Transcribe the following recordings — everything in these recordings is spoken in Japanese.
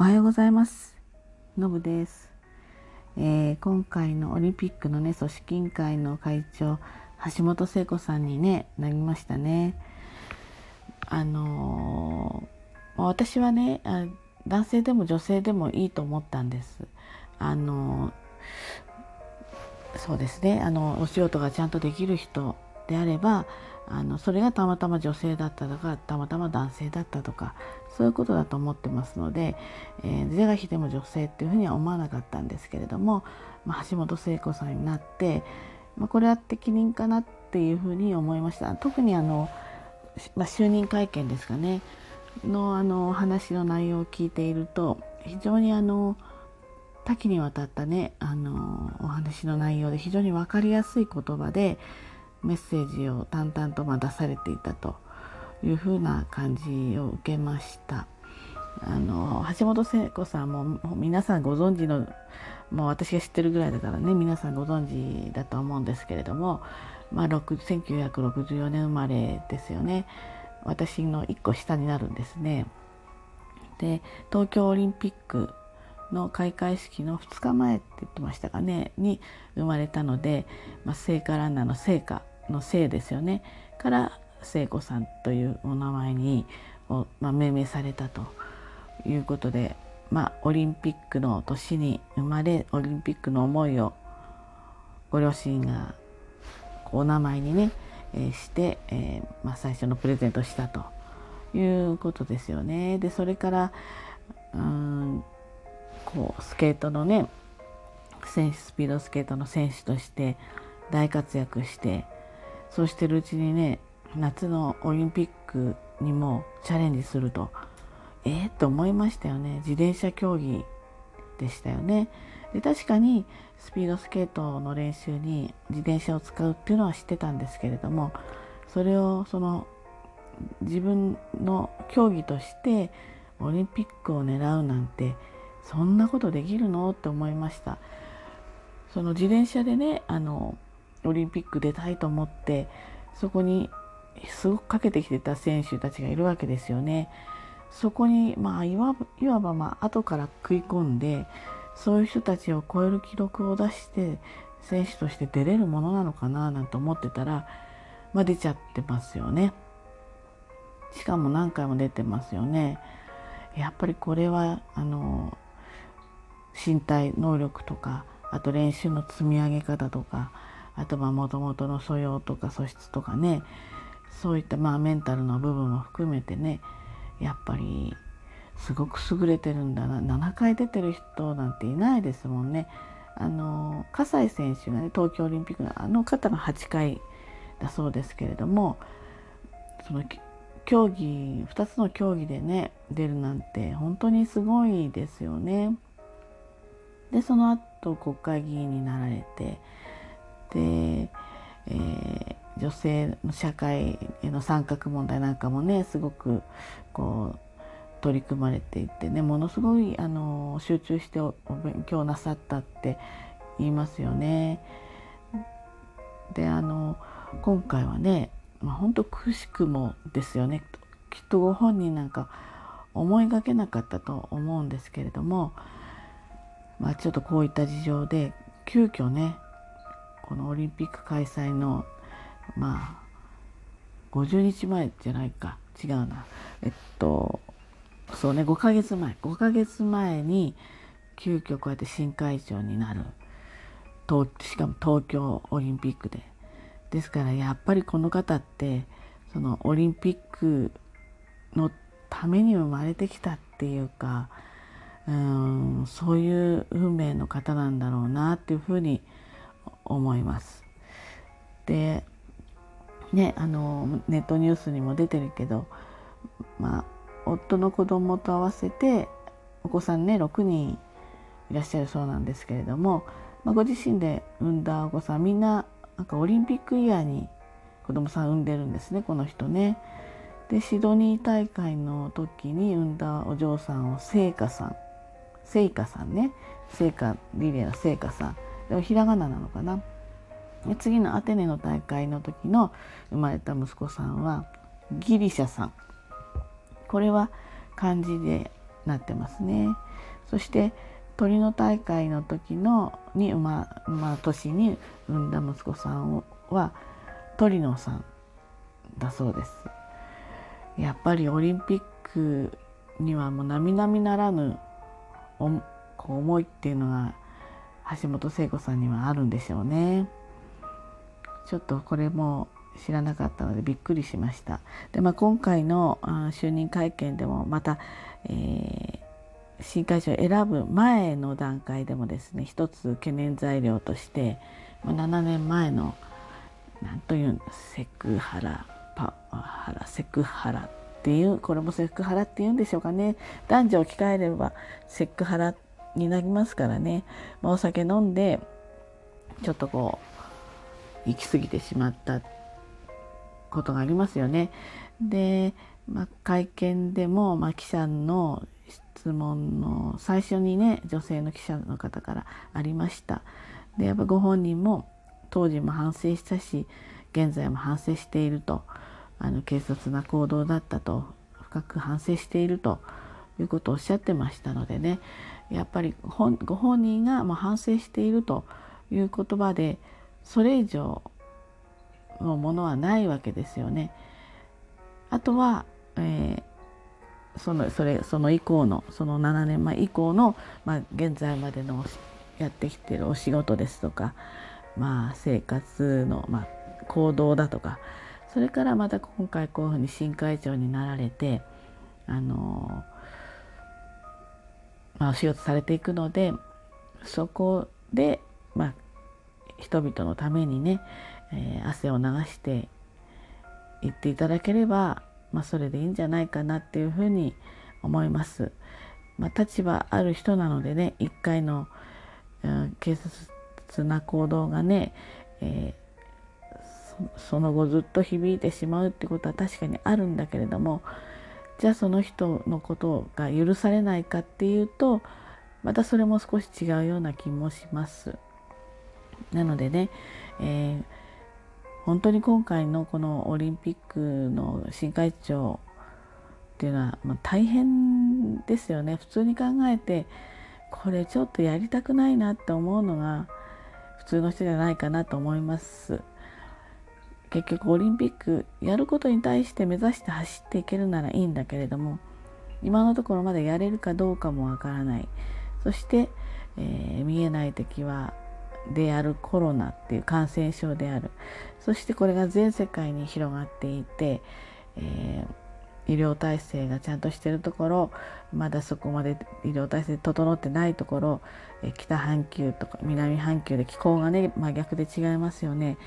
おはようございます。のぶです、えー今回のオリンピックのね組織委員会の会長橋本聖子さんにねなりましたね。あのー私はねあ男性でも女性でもいいと思ったんです。あのーそうですねあのお仕事がちゃんとできる人であればあのそれがたまたま女性だったとかたまたま男性だったとかそういうことだと思ってますので、えー、是が非でも女性っていうふうには思わなかったんですけれども、まあ、橋本聖子さんになって、まあ、これは適任かなっていうふうに思いました。特にあの、まあ、就任会見ですかね。のあの話の内容を聞いていると非常にあの多岐にわたったねあのお話の内容で非常に分かりやすい言葉でメッセージを淡々とまあ出されていたというふうな感じを受けました。あの橋本聖子さんももう皆さんご存知のもう私が知ってるぐらいだからね皆さんご存知だと思うんですけれども、まあ、1964年生まれですよね私の1個下になるんですね。で東京オリンピックの開会式の2日前って言ってましたかねに生まれたので、まあ、聖火ランナーの聖火の聖ですよねから聖子さんというお名前にを、まあ、命名されたということで、まあ、オリンピックの年に生まれオリンピックの思いをご両親がお名前にね、えーして、えーまあ、最初のプレゼントしたということですよね。でそれからうんこうスケートのね選手スピードスケートの選手として大活躍してそうしてるうちにね夏のオリンピックにもチャレンジするとえー、と思いましたよね。自転車競技でしたよね。で確かにスピードスケートの練習に自転車を使うっていうのは知ってたんですけれどもそれをその自分の競技としてオリンピックを狙うなんてそんなことできるの？って思いました。その自転車でねあのオリンピック出たいと思ってそこにすごくかけてきてた選手たちがいるわけですよね。そこにまあいわばいわばまあ後から食い込んでそういう人たちを超える記録を出して選手として出れるものなのかななんて思ってたら、まあ、出ちゃってますよね。しかも何回も出てますよね。やっぱりこれはあの身体能力とかあと練習の積み上げ方とかあとはもともとの素養とか素質とかねそういったまあメンタルの部分も含めてねやっぱりすごく優れてるんだな7回出てる人なんていないですもんね。あの葛西選手がね東京オリンピックのあの方が8回だそうですけれどもその競技2つの競技でね出るなんて本当にすごいですよね。でその後国会議員になられてで、えー女性の社会への参画問題なんかもねすごくこう取り組まれていてねものすごいあの集中してお勉強なさったって言いますよね。であの今回はね、まあ、本当くしくもですよねきっとご本人なんか思いがけなかったと思うんですけれども、まあ、ちょっとこういった事情で急遽ねこのオリンピック開催のまあ50日前じゃないか。違うな。えっとそうね5ヶ月前。5ヶ月前に急遽こうやって新会長になる。東しかも東京オリンピックで。ですからやっぱりこの方ってそのオリンピックのために生まれてきたっていうかうんそういう運命の方なんだろうなっていうふうに思います思います。でねあのネットニュースにも出てるけどまあ夫の子供と合わせてお子さんね6人いらっしゃるそうなんですけれども、まあ、ご自身で産んだお子さんみんななんかオリンピックイヤーに子供さん産んでるんですねこの人ね。でシドニー大会の時に産んだお嬢さんを聖華さん聖華さんね聖華リレーの聖華さんでもひらがななのかなで次のアテネの大会の時の生まれた息子さんはギリシャさんこれは漢字でなってますね。そして鳥の大会の時のに、まあ、まあ、年に産んだ息子さんは鳥野さんだそうです。やっぱりオリンピックにはもう並々ならぬ思いっていうのが橋本聖子さんにはあるんでしょうね。ちょっとこれも知らなかったのでびっくりしました。で、まあ、今回の就任会見でもまた、えー、新会長を選ぶ前の段階でもですね一つ懸念材料として7年前の何というんセクハラパワハラセクハラっていうこれもセクハラっていうんでしょうかね男女を置き換えればセクハラになりますからね、まあ、お酒飲んでちょっとこう行き過ぎてしまったことがありますよね。で、まあ、会見でも、まあ、記者の質問の最初にね女性の記者の方からありました。でやっぱご本人も当時も反省したし現在も反省しているとあの軽率な行動だったと深く反省しているということをおっしゃってましたのでねやっぱりご本人がもう反省しているという言葉でそれ以上のものはないわけですよね。あとは、えー、そのそれその以降のその7年前以降の、まあ、現在までのやってきてるお仕事ですとか、まあ、生活の、まあ、行動だとかそれからまた今回こういうふうに新会長になられてあの、まあ、お仕事されていくのでそこで、まあ、人々のためにね、えー、汗を流していっていただければ、まあ、それでいいんじゃないかなっていうふうに思います。まあ、立場ある人なのでね一回の、うん、警察な行動がね、えー、その後ずっと響いてしまうってことは確かにあるんだけれどもじゃあその人のことが許されないかっていうとまたそれも少し違うような気もします。なのでね、えー、本当に今回のこのオリンピックの新会長っていうのは、まあ、大変ですよね普通に考えてこれちょっとやりたくないなって思うのが普通の人じゃないかなと思います結局オリンピックやることに対して目指して走っていけるならいいんだけれども今のところまだやれるかどうかもわからないそして、えー、見えない敵はであるコロナっていう感染症であるそしてこれが全世界に広がっていて、えー、医療体制がちゃんとしてるところまだそこまで医療体制整ってないところ、えー、北半球とか南半球で気候がね真逆で違いますよね。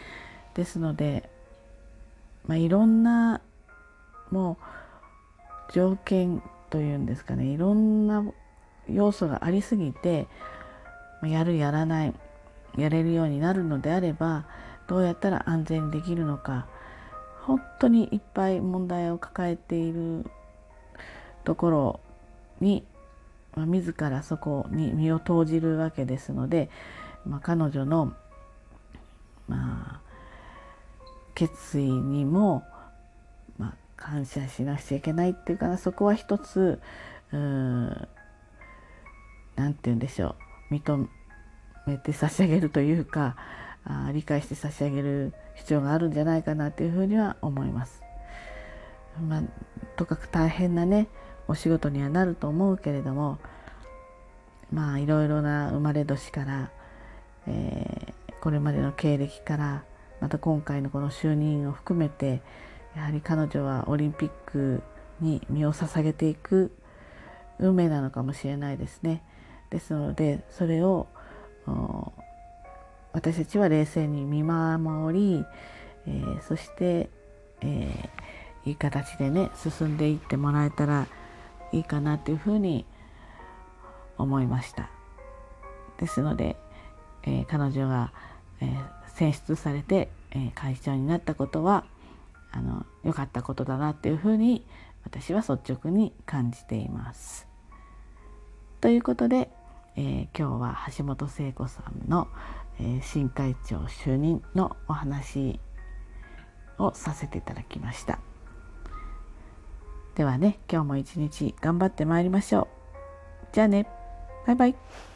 ですので、まあ、いろんなもう条件というんですかねいろんな要素がありすぎてやるやらないやれるようになるのであればどうやったら安全にできるのか本当にいっぱい問題を抱えているところに、まあ、自らそこに身を投じるわけですので、まあ、彼女の、まあ、決意にも、まあ、感謝しなくちゃいけないっていうかなそこは一つ何て言うんでしょう認めて差し上げるというかあ理解して差し上げる必要があるんじゃないかなというふうには思います。まあ、とかく大変なねお仕事にはなると思うけれどもまあいろいろな生まれ年から、えー、これまでの経歴からまた今回のこの就任を含めてやはり彼女はオリンピックに身を捧げていく運命なのかもしれないですね。ですのでそれを私たちは冷静に見守り、えー、そして、えー、いい形でね進んでいってもらえたらいいかなというふうに思いました。ですので、えー、彼女が、え選出されて、え会長になったことはあの良かったことだなっていうふうに私は率直に感じています。ということでえー、今日は橋本聖子さんの、えー、新会長就任のお話をさせていただきました。ではね今日も一日頑張ってまいりましょう。じゃあね。バイバイ。